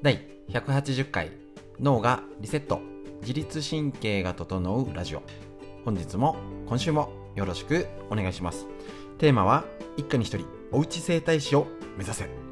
第180回脳がリセット自律神経が整うラジオ。本日も今週もよろしくお願いします。テーマは一家に一人おうち整体師を目指せ。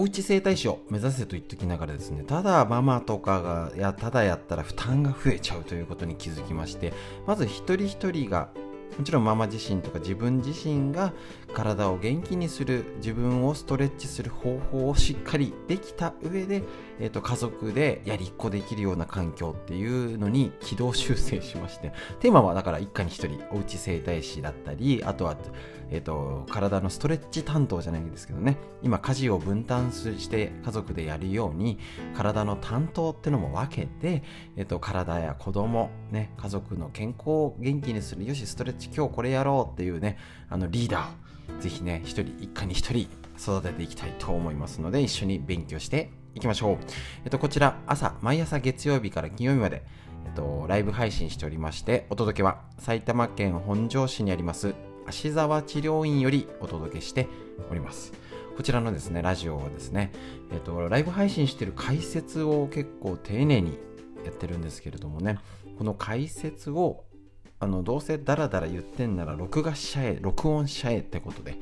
おうち整体師を目指せと言っときながらですねただママとかがやただやったら負担が増えちゃうということに気づきましてまず一人一人がもちろんママ自身とか自分自身が体を元気にする自分をストレッチする方法をしっかりできた上で、えーと、家族でやりっこできるような環境っていうのに軌道修正しましてテーマはだから一家に一人おうち整体師だったりあとは、えーと、体のストレッチ担当じゃないんですけどね今家事を分担して家族でやるように体の担当ってのも分けて、えーと、と体や子供ね家族の健康を元気にするよしストレッチ今日これやろうっていうね、あのリーダーをぜひね、一人、一家に一人育てていきたいと思いますので、一緒に勉強していきましょう。えっと、こちら、朝、毎朝月曜日から金曜日まで、えっと、ライブ配信しておりまして、お届けは埼玉県本庄市にあります、芦沢治療院よりお届けしております。こちらのですね、ラジオはですね、えっと、ライブ配信している解説を結構丁寧にやってるんですけれどもね、この解説をあのどうせダラダラ言ってんなら録画しちゃえ録音しちゃえってことで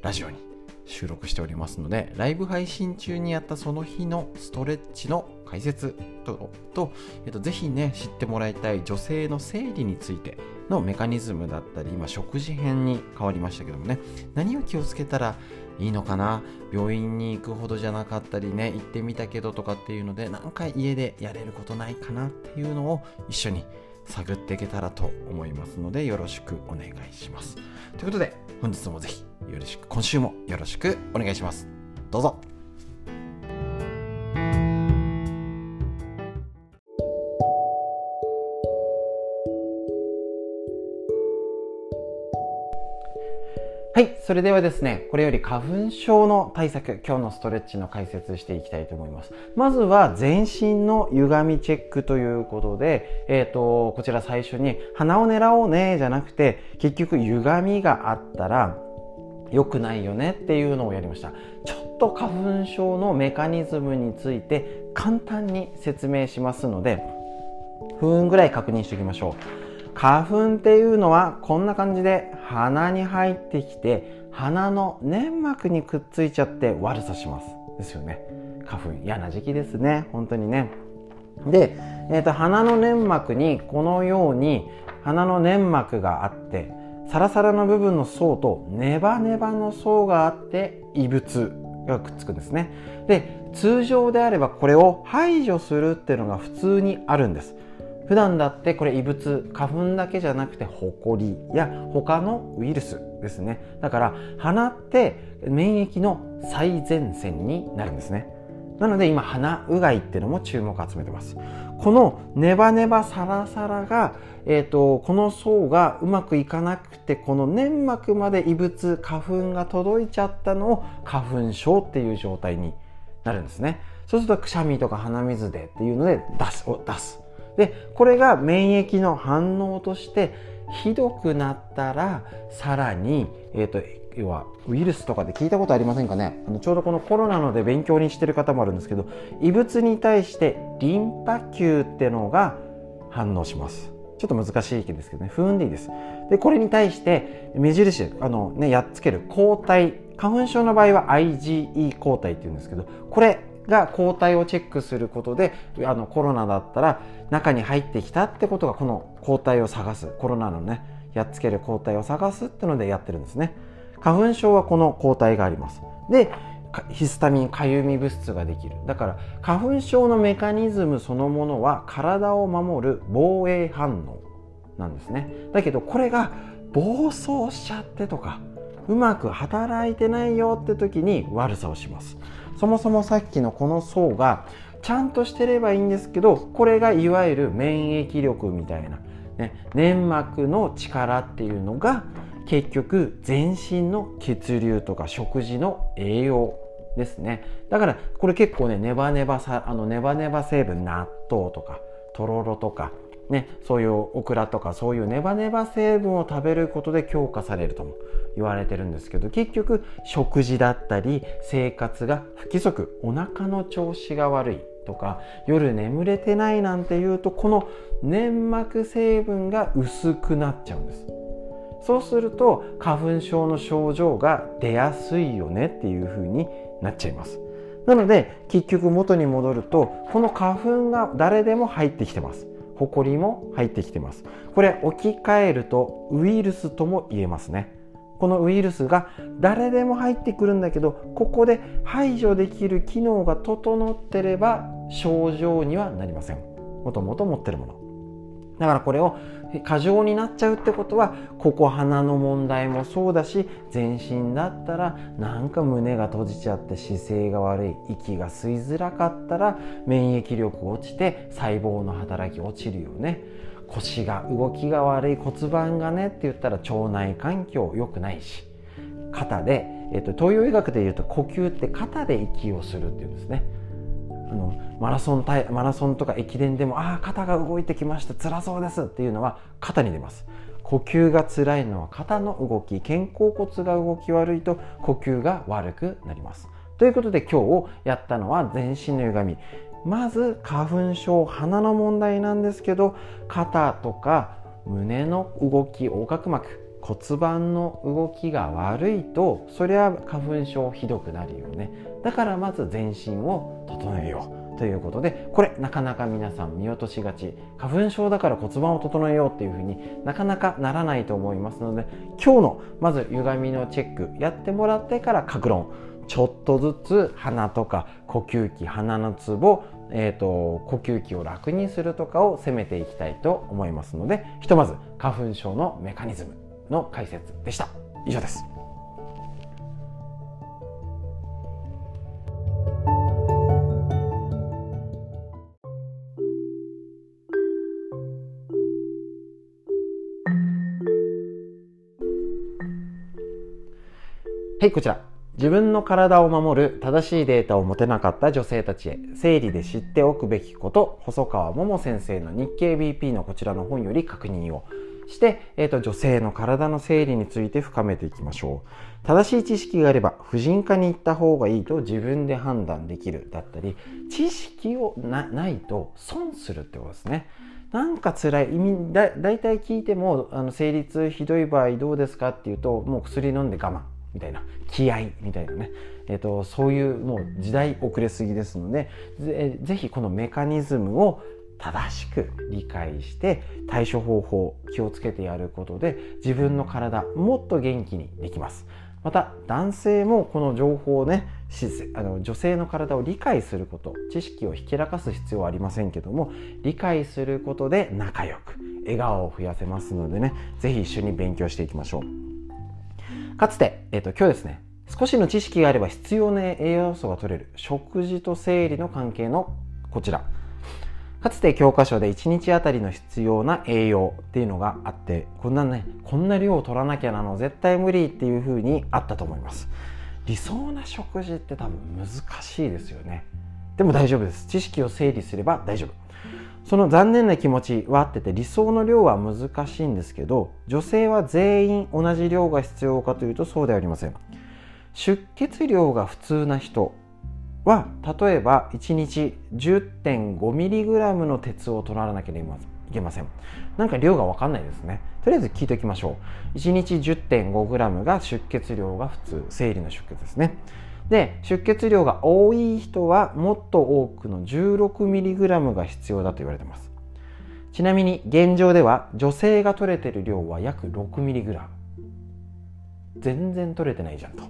ラジオに収録しておりますのでライブ配信中にやったその日のストレッチの解説とと、えっと、ぜひね知ってもらいたい女性の生理についてのメカニズムだったり今食事編に変わりましたけどもね何を気をつけたらいいのかな？病院に行くほどじゃなかったりね行ってみたけどとかっていうので何か家でやれることないかなっていうのを一緒に探っていけたらと思いますのでよろしくお願いします。ということで本日もぜひよろしく今週もよろしくお願いします。どうぞ。それではですね、これより花粉症の対策、今日のストレッチの解説していきたいと思います。まずは全身の歪みチェックということで、えっ、ー、と、こちら最初に鼻を狙おうね、じゃなくて、結局歪みがあったら良くないよねっていうのをやりました。ちょっと花粉症のメカニズムについて簡単に説明しますので、不運ぐらい確認しておきましょう。花粉っていうのはこんな感じで鼻に入ってきて鼻の粘膜にくっついちゃって悪さします。ですよね。花粉嫌な時期ですね。本当にね。で、えーと、鼻の粘膜にこのように鼻の粘膜があってサラサラの部分の層とネバネバの層があって異物がくっつくんですね。で通常であればこれを排除するっていうのが普通にあるんです。普段だってこれ異物花粉だけじゃなくてホコリや他のウイルスですね。だから鼻って免疫の最前線になるんですね。なので今鼻うがいっていうのも注目を集めてます。このネバネバサラサラが、えーと、この層がうまくいかなくてこの粘膜まで異物花粉が届いちゃったのを花粉症っていう状態になるんですね。そうするとくしゃみとか鼻水でっていうので出すを出す。でこれが免疫の反応としてひどくなったらさらに、えーと、要はウイルスとかで聞いたことありませんかね？あのちょうどこのコロナので勉強にしてる方もあるんですけど異物に対してリンパ球ってのが反応します。ちょっと難しいですけどね。不運でいいです。でこれに対して目印あの、ね、やっつける抗体花粉症の場合は IgE 抗体っていうんですけどこれが抗体をチェックすることであのコロナだったら中に入ってきたってことがこの抗体を探すコロナのねやっつける抗体を探すってのでやってるんですね。花粉症はこの抗体があります。でヒスタミンかゆみ物質ができる。だから花粉症のメカニズムそのものは体を守る防衛反応なんですね。だけどこれが暴走しちゃってとかうまく働いてないよって時に悪さをします。そもそもさっきのこの層がちゃんとしてればいいんですけどこれがいわゆる免疫力みたいな、ね、粘膜の力っていうのが結局全身の血流とか食事の栄養ですね。だからこれ結構ねネバネバさあのネバネバ成分納豆とかとろろとかね、そういうオクラとかそういうネバネバ成分を食べることで強化されるとも言われてるんですけど結局食事だったり生活が不規則お腹の調子が悪いとか夜眠れてないなんていうとこの粘膜成分が薄くなっちゃうんです。そうすると花粉症の症状が出やすいよねっていう風になっちゃいます。なので結局元に戻るとこの花粉が誰でも入ってきてます。ホコリも入ってきてます。これ置き換えるとウイルスとも言えますね。このウイルスが誰でも入ってくるんだけどここで排除できる機能が整ってれば症状にはなりません。もともと持ってるもの。だからこれを過剰になっちゃうってことはここ鼻の問題もそうだし全身だったらなんか胸が閉じちゃって姿勢が悪い息が吸いづらかったら免疫力落ちて細胞の働き落ちるよね。腰が動きが悪い骨盤がねって言ったら腸内環境良くないし肩で、えっと、東洋医学でいうと呼吸って肩で息をするっていうんですね。あのマラソンマラソンとか駅伝でもああ肩が動いてきました辛そうですっていうのは肩に出ます。呼吸が辛いのは肩の動き肩甲骨が動き悪いと呼吸が悪くなります。ということで今日やったのは全身の歪み。まず花粉症鼻の問題なんですけど肩とか胸の動き横隔膜。骨盤の動きが悪いとそりゃ花粉症ひどくなるよね。だからまず全身を整えようということでこれなかなか皆さん見落としがち。花粉症だから骨盤を整えようっていうふうになかなかならないと思いますので今日のまず歪みのチェックやってもらってから格論。ちょっとずつ鼻とか呼吸器鼻のツボえーと、呼吸器を楽にするとかを攻めていきたいと思いますのでひとまず花粉症のメカニズム。の解説でした。以上です。はい、こちら。自分の体を守る正しいデータを持てなかった女性たちへ、生理で知っておくべきこと、細川桃先生の日経 BP のこちらの本より確認を。して、えーと、女性の体の生理について深めていきましょう。正しい知識があれば、婦人科に行った方がいいと自分で判断できるだったり、知識をないと損するってことですね。なんか辛い意味だ大体聞いてもあの生理痛ひどい場合どうですかっていうともう薬飲んで我慢みたいな気合みたいなね、えーと、そういうもう時代遅れすぎですのでぜぜひこのメカニズムを正しく理解して対処方法気をつけてやることで自分の体もっと元気にできますまた男性もこの情報をねあの女性の体を理解すること知識をひけらかす必要はありませんけども理解することで仲良く笑顔を増やせますのでね是非一緒に勉強していきましょうかつて、えっ、ー、と、今日ですね、少しの知識があれば必要な栄養素が取れる食事と生理の関係のこちら。かつて教科書で1日あたりの必要な栄養っていうのがあって、こんなね、こんな量を取らなきゃなの絶対無理っていう風にあったと思います。理想な食事って多分難しいですよね。でも大丈夫です。知識を整理すれば大丈夫。その残念な気持ちはあってて理想の量は難しいんですけど女性は全員同じ量が必要かというとそうではありません出血量が普通な人は例えば1日 10.5mg の鉄を取らなければいけません。なんか量が分かんないですね。とりあえず聞いておきましょう。1日 10.5g が出血量が普通生理の出血ですね。で出血量が多い人はもっと多くの 16mg が必要だと言われてます。ちなみに現状では女性が取れてる量は約 6mg 全然取れてないじゃんと。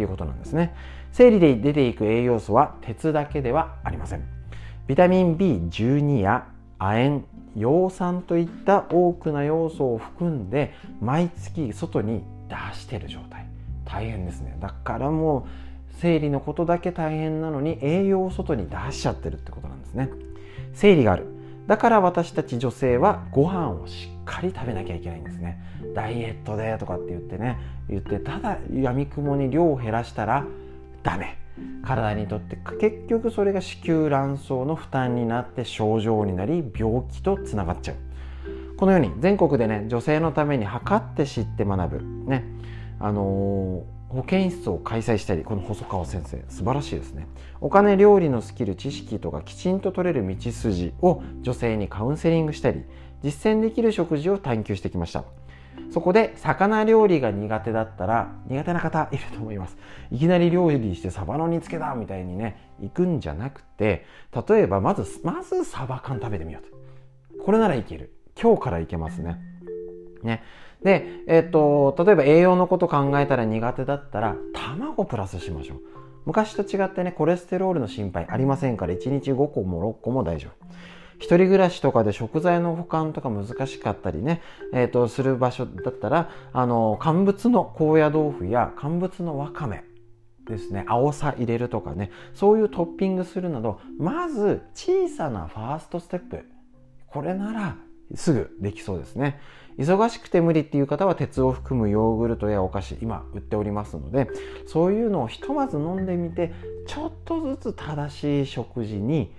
いうことなんですね。生理で出ていく栄養素は鉄だけではありません。ビタミン B12 や亜鉛葉酸といった多くな要素を含んで毎月外に出してる状態。大変ですね。だからもう生理のことだけ大変なのに栄養を外に出しちゃってるってことなんですね。生理がある。だから私たち女性はご飯をしっかり食べなきゃいけないんですね。ダイエットでとかって言ってね。言ってただやみくもに量を減らしたらダメ。体にとって結局それが子宮卵巣の負担になって症状になり病気とつながっちゃう。このように全国でね女性のために測って知って学ぶ。ね。あのー保健室を開催したりこの細川先生素晴らしいですね。お金料理のスキル知識とかきちんと取れる道筋を女性にカウンセリングしたり実践できる食事を探求してきました。そこで魚料理が苦手だったら苦手な方いると思います。いきなり料理してサバの煮付けだみたいにね行くんじゃなくて例えばまずまずサバ缶食べてみようと。これならいける。今日からいけますね。ね。で、えっ、と例えば栄養のこと考えたら苦手だったら卵プラスしましょう。昔と違ってねコレステロールの心配ありませんから1日5個も6個も大丈夫。一人暮らしとかで食材の保管とか難しかったりね、えーと、する場所だったらあの乾物の高野豆腐や乾物のわかめですね。青さ入れるとかね。そういうトッピングするなどまず小さなファーストステップ。これならすぐできそうですね。忙しくて無理っていう方は鉄を含むヨーグルトやお菓子今売っておりますのでそういうのをひとまず飲んでみてちょっとずつ正しい食事に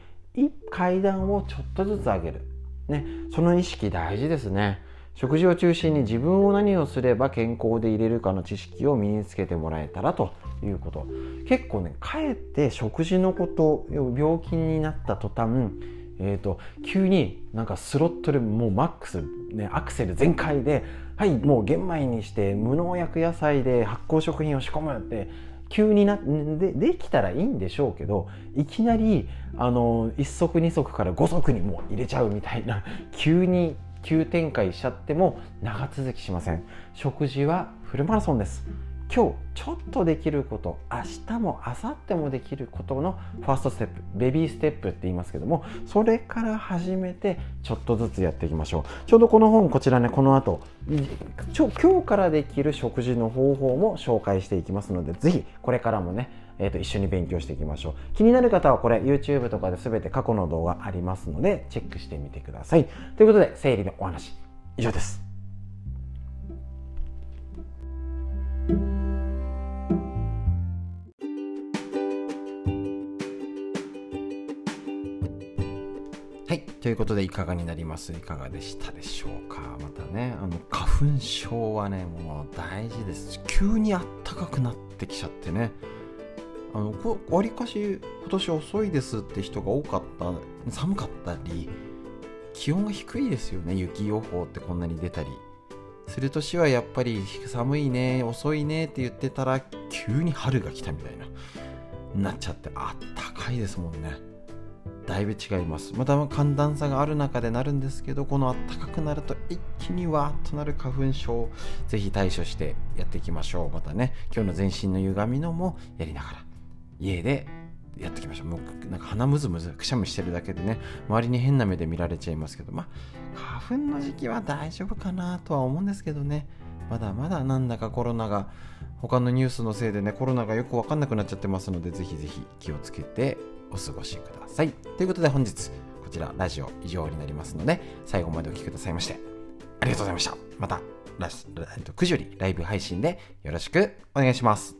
階段をちょっとずつ上げる、ね、その意識大事ですね。食事を中心に自分を何をすれば健康でいれるかの知識を身につけてもらえたらということ。結構ねかえって食事のこと病気になった途端えーと、急になんかスロットルもうマックス、ね、アクセル全開ではいもう玄米にして無農薬野菜で発酵食品を仕込むって急になでできたらいいんでしょうけどいきなりあの1足2足から5足にも入れちゃうみたいな 急に急展開しちゃっても長続きしません。食事はフルマラソンです。今日ちょっとできること明日も明後日もできることのファーストステップベビーステップって言いますけどもそれから始めてちょっとずつやっていきましょう。ちょうどこの本こちらねこの後今日からできる食事の方法も紹介していきますので是非これからもねえー、と一緒に勉強していきましょう。気になる方はこれ YouTube とかで全て過去の動画ありますのでチェックしてみてください。ということで生理のお話以上です。はい。ということでいかがになります？いかがでしたでしょうか？またねあの花粉症はねもう大事です。急にあったかくなってきちゃってね。あのわりかし今年遅いですって人が多かった寒かったり気温が低いですよね。雪予報ってこんなに出たり。する年はやっぱり寒いね遅いねって言ってたら急に春が来たみたいな。なっちゃってあったかいですもんね。だいぶ違います。また寒暖差がある中でなるんですけどこの暖かくなると一気にわーっとなる花粉症ぜひ対処してやっていきましょう。またね今日の全身の歪みのもやりながら家でやっていきましょう。もうなんか鼻むずむずくしゃみしてるだけでね周りに変な目で見られちゃいますけどまあ花粉の時期は大丈夫かなとは思うんですけどね。まだまだなんだかコロナが他のニュースのせいでねコロナがよくわかんなくなっちゃってますのでぜひぜひ気をつけてお過ごしください。ということで本日、こちらラジオ以上になりますので、最後までお聴きくださいまして、ありがとうございました。また、9時よりライブ配信でよろしくお願いします。